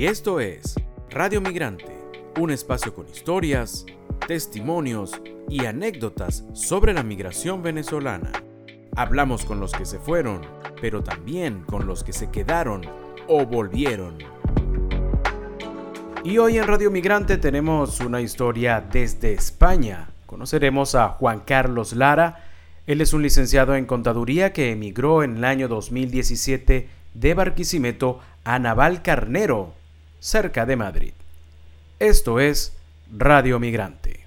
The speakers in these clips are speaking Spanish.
Y esto es Radio Migrante, un espacio con historias, testimonios y anécdotas sobre la migración venezolana. Hablamos con los que se fueron, pero también con los que se quedaron o volvieron. Y hoy en Radio Migrante tenemos una historia desde España. Conoceremos a Juan Carlos Lara. Él es un licenciado en contaduría que emigró en el año 2017 de Barquisimeto a Naval Carnero, cerca de Madrid. Esto es Radio Migrante.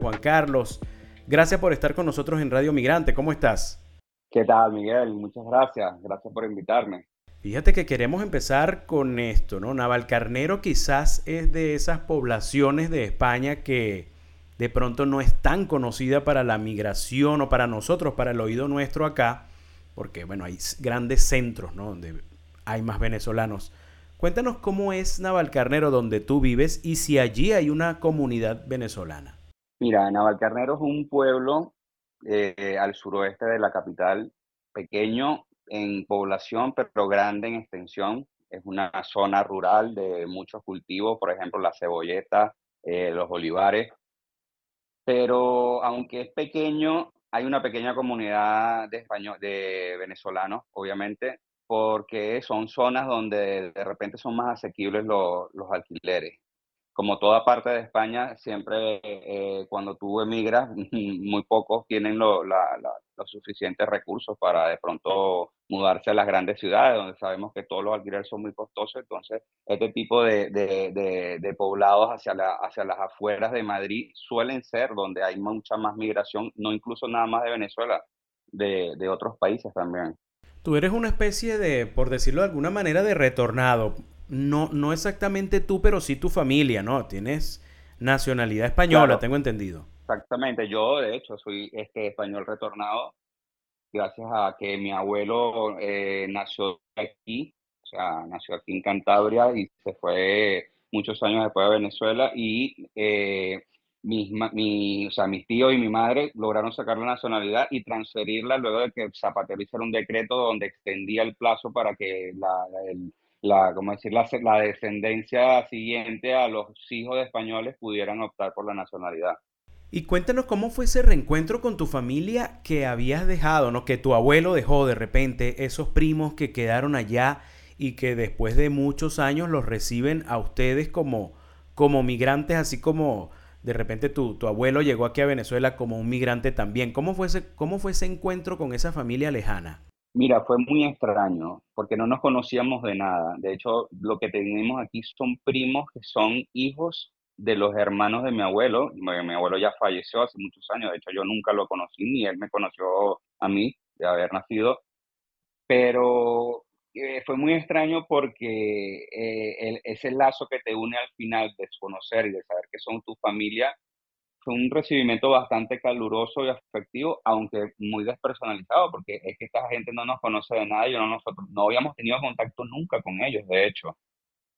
Juan Carlos, gracias por estar con nosotros en Radio Migrante. ¿Cómo estás? ¿Qué tal, Miguel? Muchas gracias. Gracias por invitarme. Fíjate que queremos empezar con esto, ¿no? Navalcarnero quizás es de esas poblaciones de España que de pronto no es tan conocida para la migración o para nosotros, para el oído nuestro acá, porque bueno, hay grandes centros. Donde hay más venezolanos. Cuéntanos cómo es Navalcarnero donde tú vives y si allí hay una comunidad venezolana. Mira, Navalcarnero es un pueblo eh, al suroeste de la capital, pequeño en población, pero grande en extensión. Es una zona rural de muchos cultivos, por ejemplo, la cebolleta, eh, los olivares. Pero aunque es pequeño, hay una pequeña comunidad de, español, de venezolanos, obviamente, porque son zonas donde de repente son más asequibles los, los alquileres como toda parte de España, siempre eh, cuando tú emigras, muy pocos tienen los suficientes recursos para de pronto mudarse a las grandes ciudades, donde sabemos que todos los alquileres son muy costosos. Entonces, este tipo de, poblados hacia, la, las afueras de Madrid suelen ser donde hay mucha más migración, no incluso nada más de Venezuela, de, de otros países también. Tú eres una especie de, por decirlo de alguna manera, de retornado no, no exactamente tú, pero sí tu familia, ¿no? Tienes nacionalidad española, tengo entendido. Exactamente, yo de hecho soy este español retornado gracias a que mi abuelo eh, nació aquí, o sea, nació aquí en Cantabria y se fue muchos años después de Venezuela y eh, mis, mi, o sea, mis tíos y mi madre lograron sacar la nacionalidad y transferirla luego de que Zapatero hiciera un decreto donde extendía el plazo para que la, el, la, como decir, la, la descendencia siguiente a los hijos de españoles pudieran optar por la nacionalidad. Y cuéntanos cómo fue ese reencuentro con tu familia que habías dejado, ¿no? Que tu abuelo dejó de repente, esos primos que quedaron allá y que después de muchos años los reciben a ustedes como, como migrantes, así como de repente tu, tu abuelo llegó aquí a Venezuela como un migrante también. ¿Cómo fue, ese, ¿Cómo fue ese encuentro con esa familia lejana? Mira, fue muy extraño porque no nos conocíamos de nada. De hecho, lo que tenemos aquí son primos que son hijos de los hermanos de mi abuelo. Mi abuelo ya falleció hace muchos años. De hecho, yo nunca lo conocí ni él me conoció a mí de haber nacido. Pero eh, fue muy extraño porque eh, ese lazo que te une al final de conocer y de saber que son tu familia fue un recibimiento bastante caluroso y afectivo, aunque muy despersonalizado, porque es que esta gente no nos conoce de nada y no, nosotros no habíamos tenido contacto nunca con ellos, de hecho.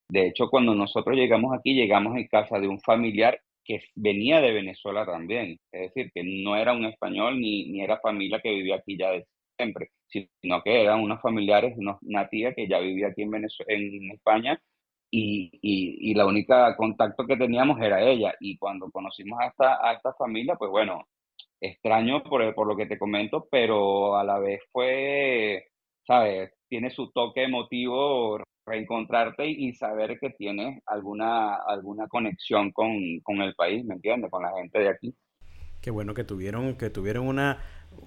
De hecho, cuando nosotros llegamos aquí, llegamos en casa de un familiar que venía de Venezuela también, es decir, que no era un español ni, ni era familia que vivía aquí ya de siempre, sino que eran unos familiares, una tía que ya vivía aquí en, Venezuela, en España y, y, la única contacto que teníamos era ella. Y cuando conocimos a esta, a esta familia, pues bueno, extraño por, por lo que te comento, pero a la vez fue, ¿sabes? Tiene su toque emotivo reencontrarte y saber que tienes alguna, alguna conexión con, con el país, ¿me entiendes? Con la gente de aquí. Qué bueno que tuvieron, que tuvieron una,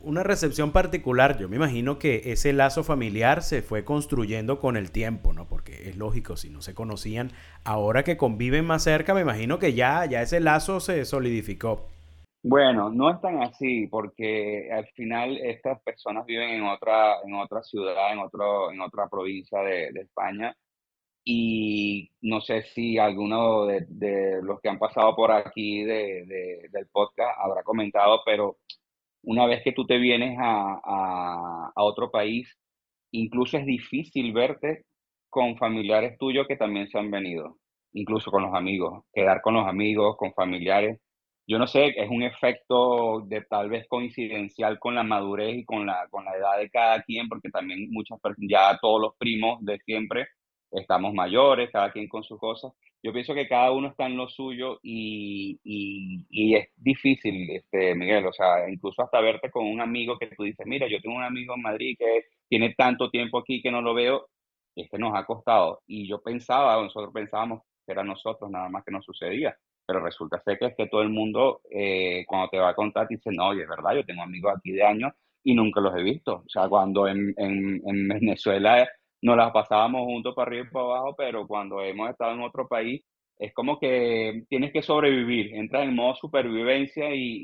una recepción particular. Yo me imagino que ese lazo familiar se fue construyendo con el tiempo, ¿no? Porque es lógico, si no se conocían, ahora que conviven más cerca, me imagino que ya, ya ese lazo se solidificó. Bueno, no es tan así, porque al final estas personas viven en otra, en otra ciudad, en, otro, en otra provincia de, España, y no sé si alguno de, los que han pasado por aquí de, del podcast habrá comentado, pero una vez que tú te vienes a, otro país, incluso es difícil verte con familiares tuyos que también se han venido, incluso con los amigos, quedar con los amigos, con familiares, yo no sé, es un efecto de tal vez coincidencial con la madurez y con la, con la edad de cada quien, porque también muchas ya todos los primos de siempre estamos mayores, cada quien con sus cosas. Yo pienso que cada uno está en lo suyo y, y, es difícil, este, Miguel, o sea, incluso hasta verte con un amigo que tú dices, mira, yo tengo un amigo en Madrid que tiene tanto tiempo aquí que no lo veo, este nos ha costado. Y yo pensaba, nosotros pensábamos que era nosotros nada más que nos sucedía pero resulta ser que es que todo el mundo, eh, cuando te va a contar, dice, no, oye, es verdad, yo tengo amigos aquí de años y nunca los he visto. O sea, cuando en, en, en Venezuela nos las pasábamos juntos para arriba y para abajo, pero cuando hemos estado en otro país, es como que tienes que sobrevivir, entras en modo supervivencia y,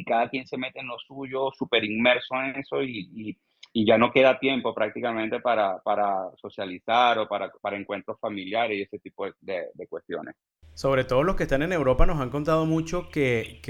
y, cada quien se mete en lo suyo, súper inmerso en eso y, y, ya no queda tiempo prácticamente para, para socializar o para, para encuentros familiares y ese tipo de, de cuestiones. Sobre todo los que están en Europa nos han contado mucho que,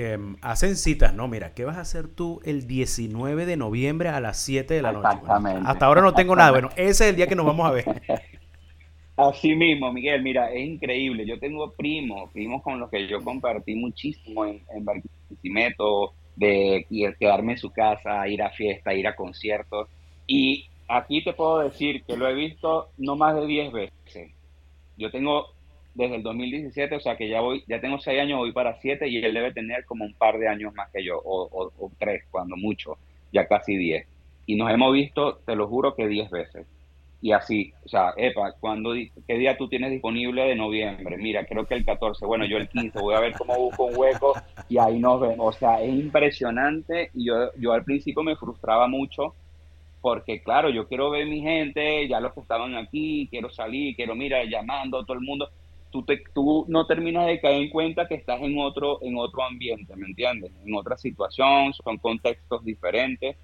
hacen citas, ¿no? Mira, ¿qué vas a hacer tú el 19 de noviembre a las 7 de la noche? Exactamente. hasta ahora no tengo nada. Bueno, ese es el día que nos vamos a ver. Así mismo, Miguel, mira, es increíble. Yo tengo primos, primos con los que yo compartí muchísimo en, en Barquisimeto, de quedarme en su casa, ir a fiesta, ir a conciertos. Y aquí te puedo decir que lo he visto no más de 10 veces. Yo tengo desde el 2017, o sea que ya voy, ya tengo seis años, voy para siete y él debe tener como un par de años más que yo, o, o, tres, cuando mucho, ya casi diez. Y nos hemos visto, te lo juro que diez veces. Y así, o sea, Epa, cuando, ¿qué día tú tienes disponible de noviembre? Mira, creo que el 14, bueno, yo el 15, voy a ver cómo busco un hueco y ahí nos vemos. O sea, es impresionante y yo, yo al principio me frustraba mucho porque claro, yo quiero ver mi gente, ya los que estaban aquí, quiero salir, quiero, mira, llamando a todo el mundo, tú, tú no terminas de caer en cuenta que estás en otro, en otro ambiente, ¿me entiendes? En otra situación, son contextos diferentes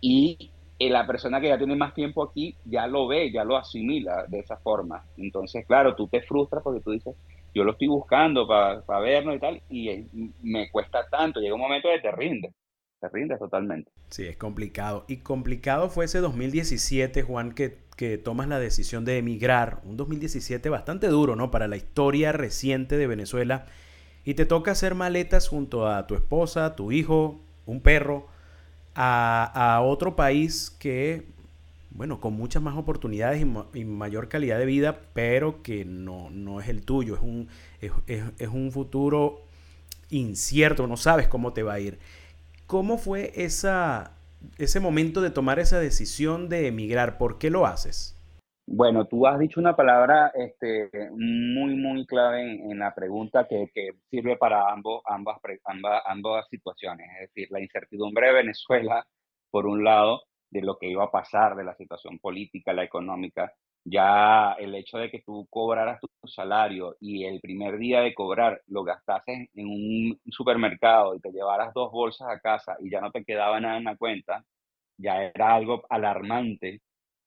y eh, la persona que ya tiene más tiempo aquí ya lo ve, ya lo asimila de esa forma. Entonces, claro, tú te frustras porque tú dices, yo lo estoy buscando para vernos y tal, y me cuesta tanto, llega un momento de te rinde, te rinde totalmente. Sí, es complicado. Y complicado fue ese 2017, Juan, que que tomas la decisión de emigrar, un 2017 bastante duro, ¿no? Para la historia reciente de Venezuela, y te toca hacer maletas junto a tu esposa, tu hijo, un perro, a, otro país que, bueno, con muchas más oportunidades y, mayor calidad de vida, pero que no, no es el tuyo, es un, es un futuro incierto, no sabes cómo te va a ir. ¿Cómo fue ese momento de tomar esa decisión de emigrar? ¿Por qué lo haces? Bueno, tú has dicho una palabra este, muy, muy clave en, la pregunta que, sirve para ambas, ambas, ambas situaciones. Es decir, la incertidumbre de Venezuela, por un lado, de lo que iba a pasar, de la situación política, la económica, ya el hecho de que tú cobraras tu salario y el primer día de cobrar lo gastases en un supermercado y te llevaras dos bolsas a casa y ya no te quedaba nada en la cuenta, ya era algo alarmante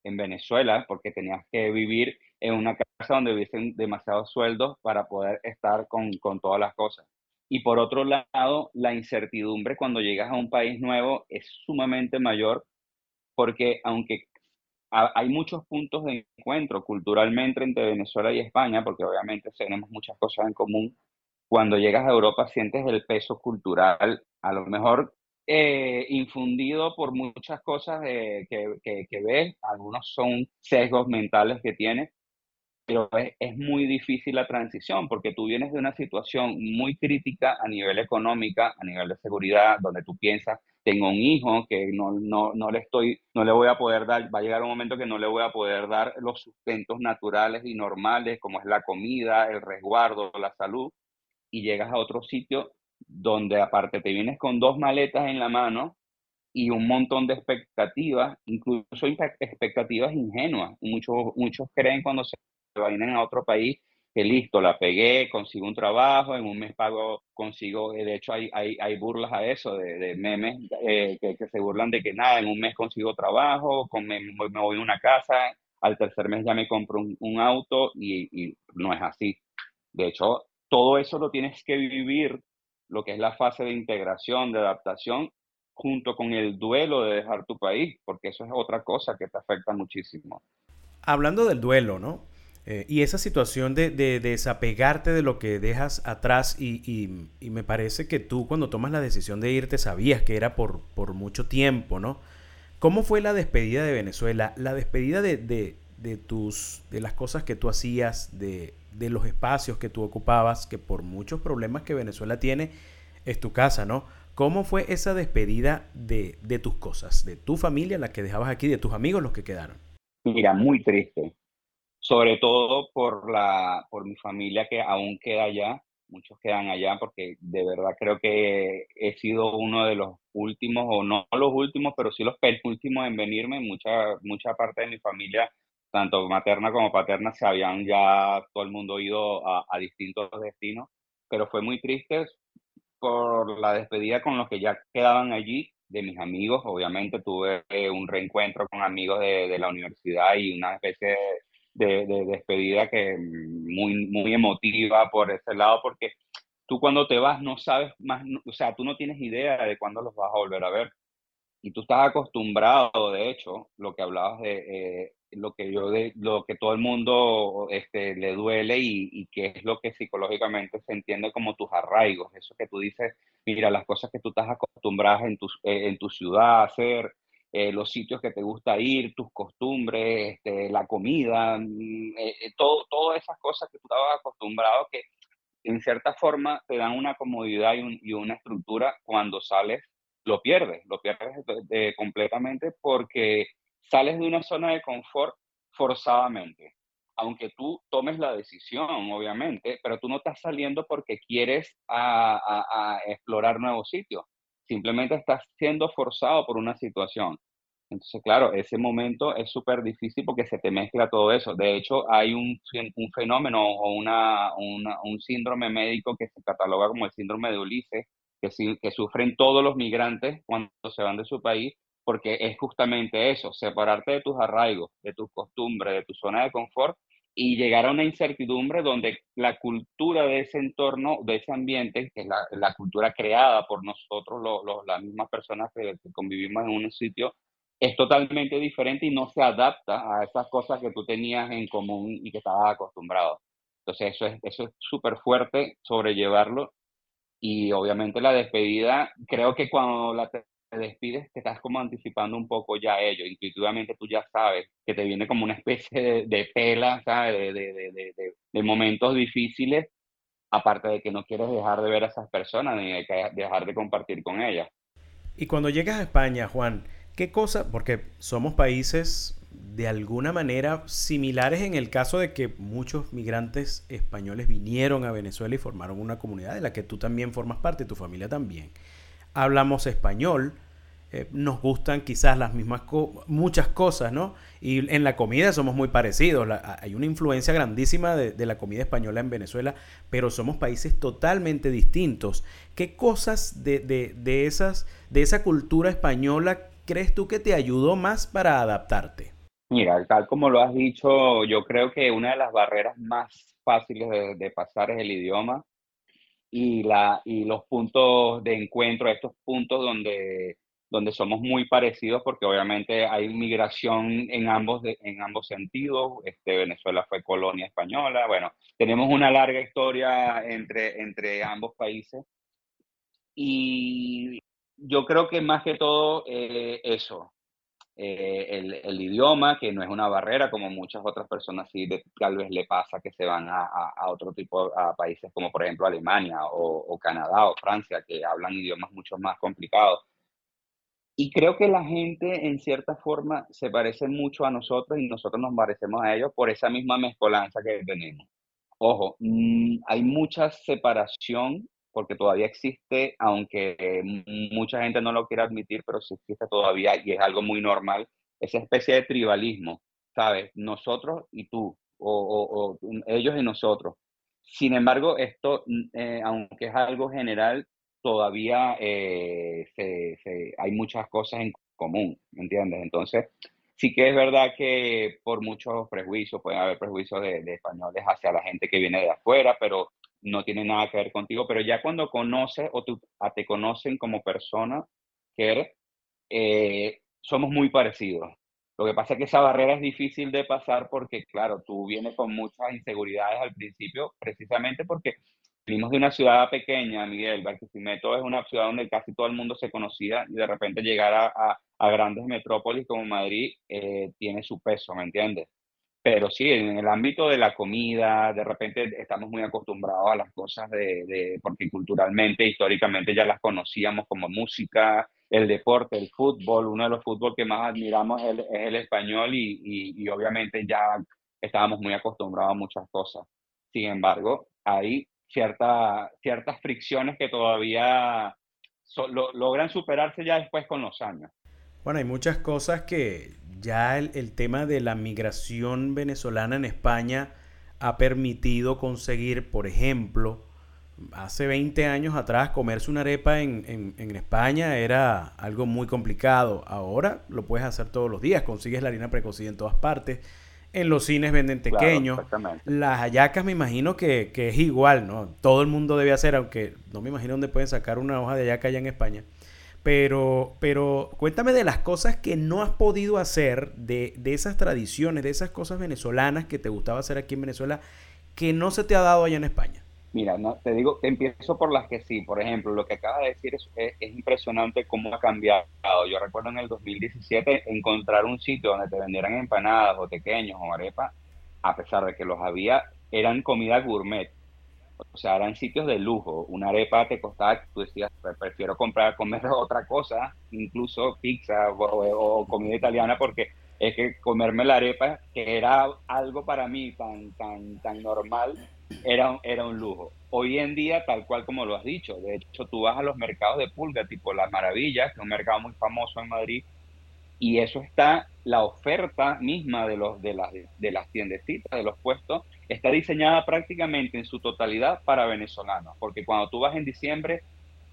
en Venezuela porque tenías que vivir en una casa donde hubiesen demasiados sueldos para poder estar con, con todas las cosas. Y por otro lado, la incertidumbre cuando llegas a un país nuevo es sumamente mayor porque aunque hay muchos puntos de encuentro culturalmente entre Venezuela y España, porque obviamente tenemos muchas cosas en común. Cuando llegas a Europa sientes el peso cultural, a lo mejor eh, infundido por muchas cosas que, que, que, ves, algunos son sesgos mentales que tienes, pero es, muy difícil la transición porque tú vienes de una situación muy crítica a nivel económica, a nivel de seguridad, donde tú piensas, tengo un hijo que no, no, no le estoy, no le voy a poder dar, va a llegar un momento que no le voy a poder dar los sustentos naturales y normales como es la comida, el resguardo, la salud, y llegas a otro sitio donde aparte te vienes con dos maletas en la mano y un montón de expectativas, incluso expectativas ingenuas. Muchos, muchos creen cuando se vayan a otro país que listo, la pegué, consigo un trabajo, en un mes pago, consigo, eh, de hecho hay, hay, hay burlas a eso, de, memes eh, que, se burlan de que nada, en un mes consigo trabajo, me, voy a una casa, al tercer mes ya me compro un, un auto y, y, no es así. De hecho, todo eso lo tienes que vivir, lo que es la fase de integración, de adaptación, junto con el duelo de dejar tu país, porque eso es otra cosa que te afecta muchísimo. Hablando del duelo, ¿no? Eh, y esa situación de, desapegarte de lo que dejas atrás y, me parece que tú cuando tomas la decisión de irte sabías que era por, por mucho tiempo, ¿no? ¿Cómo fue la despedida de Venezuela? La despedida de, de, tus, de las cosas que tú hacías, de, de los espacios que tú ocupabas, que por muchos problemas que Venezuela tiene, es tu casa, ¿no? ¿Cómo fue esa despedida de, de tus cosas, de tu familia, la que dejabas aquí, de tus amigos, los que quedaron? Mira, muy triste, sobre todo por, la, por mi familia que aún queda allá, muchos quedan allá porque de verdad creo que he sido uno de los últimos, o no los últimos, pero sí los penúltimos en venirme. Mucha, mucha parte de mi familia, tanto materna como paterna, se habían ya todo el mundo ido a, distintos destinos, pero fue muy triste por la despedida con los que ya quedaban allí, de mis amigos. Obviamente tuve un reencuentro con amigos de, de la universidad y una especie de de, despedida que muy, muy emotiva por ese lado, porque tú cuando te vas no sabes más, o sea, tú no tienes idea de cuándo los vas a volver a ver. Y tú estás acostumbrado, de hecho, lo que hablabas de eh, lo que yo de lo que todo el mundo este, le duele y, y que es lo que psicológicamente se entiende como tus arraigos, eso que tú dices, mira, las cosas que tú estás acostumbrado en tu, eh, en tu ciudad a hacer, eh, los sitios que te gusta ir, tus costumbres, este, la comida, mm, eh, eh, todo, todas esas cosas que tú estabas acostumbrado que en cierta forma te dan una comodidad y, una estructura cuando sales, lo pierdes, lo pierdes completamente porque sales de una zona de confort forzadamente. Aunque tú tomes la decisión, obviamente, pero tú no estás saliendo porque quieres a explorar nuevos sitios simplemente estás siendo forzado por una situación. Entonces, claro, ese momento es súper difícil porque se te mezcla todo eso. De hecho, hay un, un fenómeno o una, un síndrome médico que se cataloga como el síndrome de Ulises, que, que sufren todos los migrantes cuando se van de su país, porque es justamente eso, separarte de tus arraigos, de tus costumbres, de tu zona de confort y llegar a una incertidumbre donde la cultura de ese entorno, de ese ambiente, que es la, cultura creada por nosotros, las mismas personas que, convivimos en un sitio, es totalmente diferente y no se adapta a esas cosas que tú tenías en común y que estabas acostumbrado. Entonces eso es eso es súper fuerte sobrellevarlo y obviamente la despedida, creo que cuando la despides, te estás como anticipando un poco ya ello. Intuitivamente tú ya sabes que te viene como una especie de, de pela, ¿sabes? De, de, de, momentos difíciles, aparte de que no quieres dejar de ver a esas personas ni dejar de compartir con ellas. Y cuando llegas a España, Juan, ¿qué cosa? Porque somos países de alguna manera similares en el caso de que muchos migrantes españoles vinieron a Venezuela y formaron una comunidad de la que tú también formas parte, tu familia también hablamos español, eh, nos gustan quizás las mismas muchas cosas, ¿no? Y en la comida somos muy parecidos. hay una influencia grandísima de, la comida española en Venezuela, pero somos países totalmente distintos. ¿Qué cosas de, de, esas, de esa cultura española crees tú que te ayudó más para adaptarte? Mira, tal como lo has dicho, yo creo que una de las barreras más fáciles de pasar es el idioma y, la, y los puntos de encuentro, estos puntos donde, donde somos muy parecidos, porque obviamente hay migración en ambos, en ambos sentidos. Este, Venezuela fue colonia española. Bueno, tenemos una larga historia entre, entre ambos países. Y yo creo que más que todo eh, eso, eh, el, idioma, que no es una barrera, como muchas otras personas sí tal vez le pasa que se van a, otro tipo, a países como por ejemplo Alemania o, Canadá o Francia, que hablan idiomas mucho más complicados. Y creo que la gente en cierta forma se parece mucho a nosotros y nosotros nos parecemos a ellos por esa misma mezcolanza que tenemos. Ojo, mm, hay mucha separación porque todavía existe, aunque mucha gente no lo quiera admitir, pero sí existe todavía y es algo muy normal, esa especie de tribalismo, ¿sabes? Nosotros y tú, o, ellos y nosotros. Sin embargo, esto, eh, aunque es algo general, todavía eh, hay muchas cosas en común, ¿me entiendes? Entonces, sí que es verdad que por muchos prejuicios, pueden haber prejuicios de, de españoles hacia la gente que viene de afuera, pero no tiene nada que ver contigo, pero ya cuando conoces o te conocen como persona que eh, somos muy parecidos. Lo que pasa es que esa barrera es difícil de pasar porque, claro, tú vienes con muchas inseguridades al principio, precisamente porque venimos de una ciudad pequeña, Miguel, Barquisimeto es una ciudad donde casi todo el mundo se conocía y de repente llegar a, a, grandes metrópolis como Madrid eh, tiene su peso, ¿me entiendes? Pero sí, en el ámbito de la comida, de repente estamos muy acostumbrados a las cosas de, de porque culturalmente, históricamente ya las conocíamos como música, el deporte, el fútbol, uno de los fútbol que más admiramos es el, español y, y, obviamente ya estábamos muy acostumbrados a muchas cosas. Sin embargo, hay cierta, ciertas fricciones que todavía logran superarse ya después con los años. Bueno, hay muchas cosas que ya el, el tema de la migración venezolana en España ha permitido conseguir, por ejemplo, hace 20 años atrás comerse una arepa en, España era algo muy complicado. Ahora lo puedes hacer todos los días, consigues la harina precocida en todas partes. En los cines venden pequeños. Las hallacas me imagino que, es igual, ¿no? Todo el mundo debe hacer, aunque no me imagino dónde pueden sacar una hoja de hallaca allá en España. Pero, pero cuéntame de las cosas que no has podido hacer, de, de esas tradiciones, de esas cosas venezolanas que te gustaba hacer aquí en Venezuela, que no se te ha dado allá en España. Mira, no, te digo, te empiezo por las que sí. Por ejemplo, lo que acabas de decir es, es, impresionante cómo ha cambiado. Yo recuerdo en el 2017 encontrar un sitio donde te vendieran empanadas o pequeños o arepas, a pesar de que los había, eran comida gourmet. O sea, eran sitios de lujo. Una arepa te costaba, tú decías, prefiero comprar, comer otra cosa, incluso pizza o, comida italiana, porque es que comerme la arepa, que era algo para mí tan, tan, tan normal, era, era un lujo. Hoy en día, tal cual como lo has dicho, de hecho tú vas a los mercados de pulga, tipo Las Maravillas, que es un mercado muy famoso en Madrid, y eso está, la oferta misma de, los, de, las, de las tiendecitas, de los puestos, está diseñada prácticamente en su totalidad para venezolanos, porque cuando tú vas en diciembre,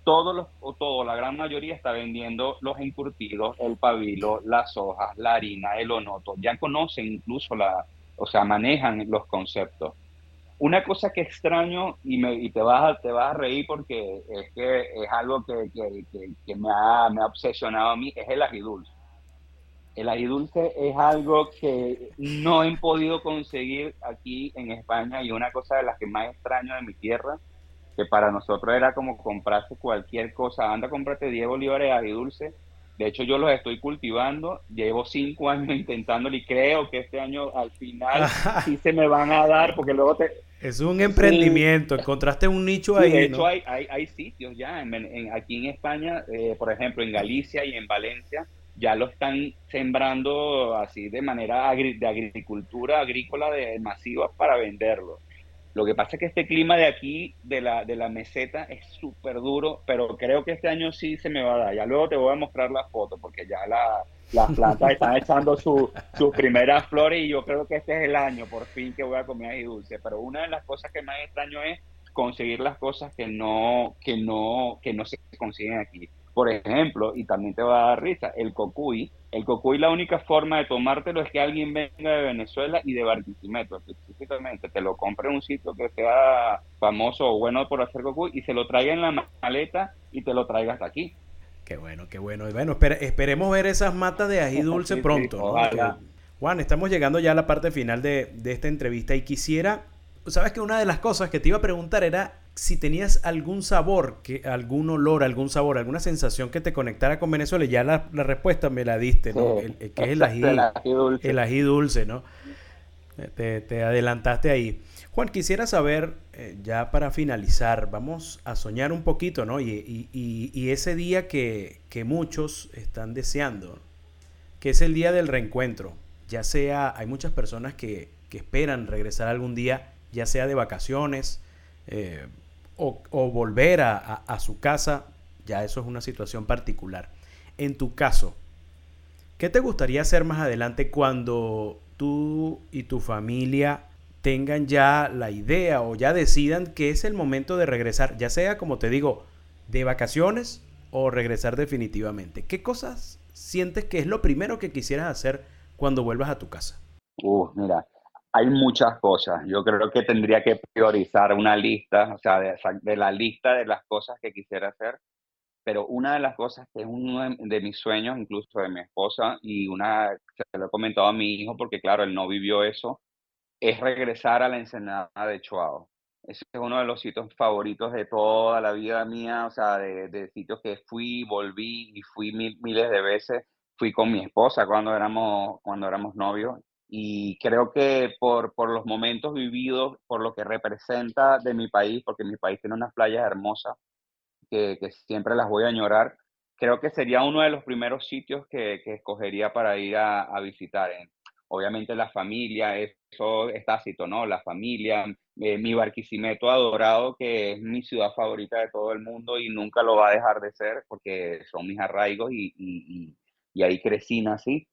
todos los, o todo, la gran mayoría está vendiendo los encurtidos, el pabilo, las hojas, la harina, el onoto, ya conocen incluso la, o sea, manejan los conceptos. Una cosa que extraño y, me, y te, vas a, te vas a reír porque es que es algo que, me, ha, obsesionado a mí, es el ají dulce. El ají dulce es algo que no he podido conseguir aquí en España y una cosa de las que más extraño de mi tierra, que para nosotros era como comprarse cualquier cosa. Anda, cómprate 10 bolívares de ají dulce de hecho, yo los estoy cultivando, llevo cinco años intentándolo y creo que este año al final sí se me van a dar, porque luego te... Es un emprendimiento, encontraste un nicho ahí. De hecho, hay, hay, sitios ya, aquí en España, eh, por ejemplo, en Galicia y en Valencia, ya lo están sembrando así de manera de agricultura agrícola de masiva para venderlo. Lo que pasa es que este clima de aquí, de la, de la meseta, es súper duro, pero creo que este año sí se me va a dar. Ya luego te voy a mostrar la foto, porque ya la, las plantas están echando sus primeras flores y yo creo que este es el año, por fin, que voy a comer ahí dulce. Pero una de las cosas que más extraño es conseguir las cosas que no, que no, que no se consiguen aquí. Por ejemplo, y también te va a dar risa, el cocuy. El cocuy, la única forma de tomártelo es que alguien venga de Venezuela y de Barquisimeto, específicamente. Te lo compre en un sitio que sea famoso o bueno por hacer cocuy y se lo traiga en la maleta y te lo traiga hasta aquí. Qué bueno, qué bueno. Y bueno, esperemos ver esas matas de ají dulce pronto. Juan, estamos llegando ya a la parte final de, de esta entrevista y quisiera, sabes que una de las cosas que te iba a preguntar era si tenías algún sabor, que, algún olor, algún sabor, alguna sensación que te conectara con Venezuela, ya la, respuesta me la diste, ¿no? El, que es el ají, dulce. El ají dulce, ¿no? Te, adelantaste ahí. Juan, quisiera saber, eh, ya para finalizar, vamos a soñar un poquito, ¿no? Y, ese día que, muchos están deseando, que es el día del reencuentro. Ya sea, hay muchas personas que, esperan regresar algún día, ya sea de vacaciones, eh, o, volver a, su casa, ya eso es una situación particular. En tu caso, ¿qué te gustaría hacer más adelante cuando tú y tu familia tengan ya la idea o ya decidan que es el momento de regresar, ya sea como te digo, de vacaciones o regresar definitivamente? ¿Qué cosas sientes que es lo primero que quisieras hacer cuando vuelvas a tu casa? Uh, mira, hay muchas cosas. Yo creo que tendría que priorizar una lista, o sea, de, la lista de las cosas que quisiera hacer, pero una de las cosas que es uno de, mis sueños, incluso de mi esposa, y una, se lo he comentado a mi hijo, porque claro, él no vivió eso, es regresar a la ensenada de Chuao. Ese es uno de los sitios favoritos de toda la vida mía, o sea, de, sitios que fui, volví y fui miles de veces. Fui con mi esposa cuando éramos, cuando éramos novios y creo que por, por los momentos vividos, por lo que representa de mi país, porque mi país tiene unas playas hermosas que, que siempre las voy a añorar, creo que sería uno de los primeros sitios que, que escogería para ir a, a visitar. Obviamente la familia, eso es tácito, ¿no? La familia, eh, mi Barquisimeto adorado, que es mi ciudad favorita de todo el mundo y nunca lo va a dejar de ser porque son mis arraigos y, y, y ahí crecí, nací.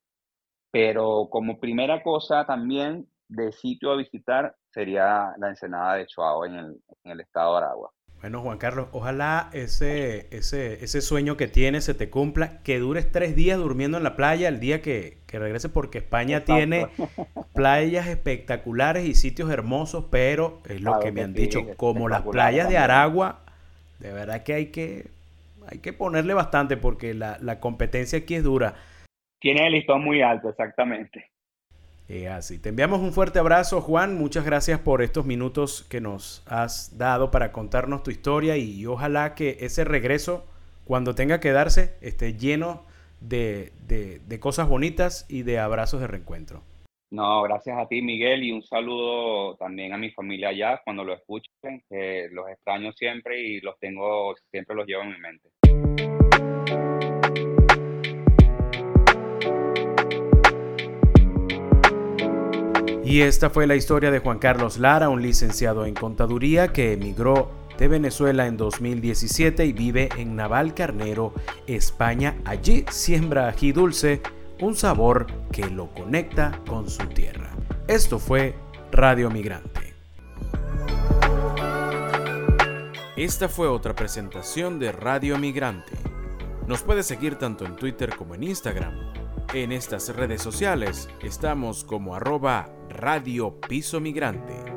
Pero como primera cosa también de sitio a visitar sería la ensenada de Chuao en el, en el estado de Aragua. Bueno, Juan Carlos, ojalá ese, ese, ese sueño que tienes se te cumpla, que dures tres días durmiendo en la playa el día que, que regreses, porque España tiene playas espectaculares y sitios hermosos, pero es lo que me han dicho, como las playas de Aragua, de verdad que hay que, hay que ponerle bastante porque la, la competencia aquí es dura. Tiene el listón muy alto, exactamente. Eh, así. Te enviamos un fuerte abrazo, Juan. Muchas gracias por estos minutos que nos has dado para contarnos tu historia y ojalá que ese regreso, cuando tenga que darse, esté lleno de, de cosas bonitas y de abrazos de reencuentro. No, gracias a ti, Miguel, y un saludo también a mi familia allá cuando lo escuchen, que los extraño siempre y los tengo, siempre los llevo en mi mente. Y esta fue la historia de Juan Carlos Lara, un licenciado en contaduría que emigró de Venezuela en 2017 y vive en Navalcarnero, España. Allí siembra ají dulce, un sabor que lo conecta con su tierra. Esto fue Radio Migrante. Esta fue otra presentación de Radio Migrante. Nos puedes seguir tanto en Twitter como en Instagram. En estas redes sociales estamos como arroba Radio Piso Migrante.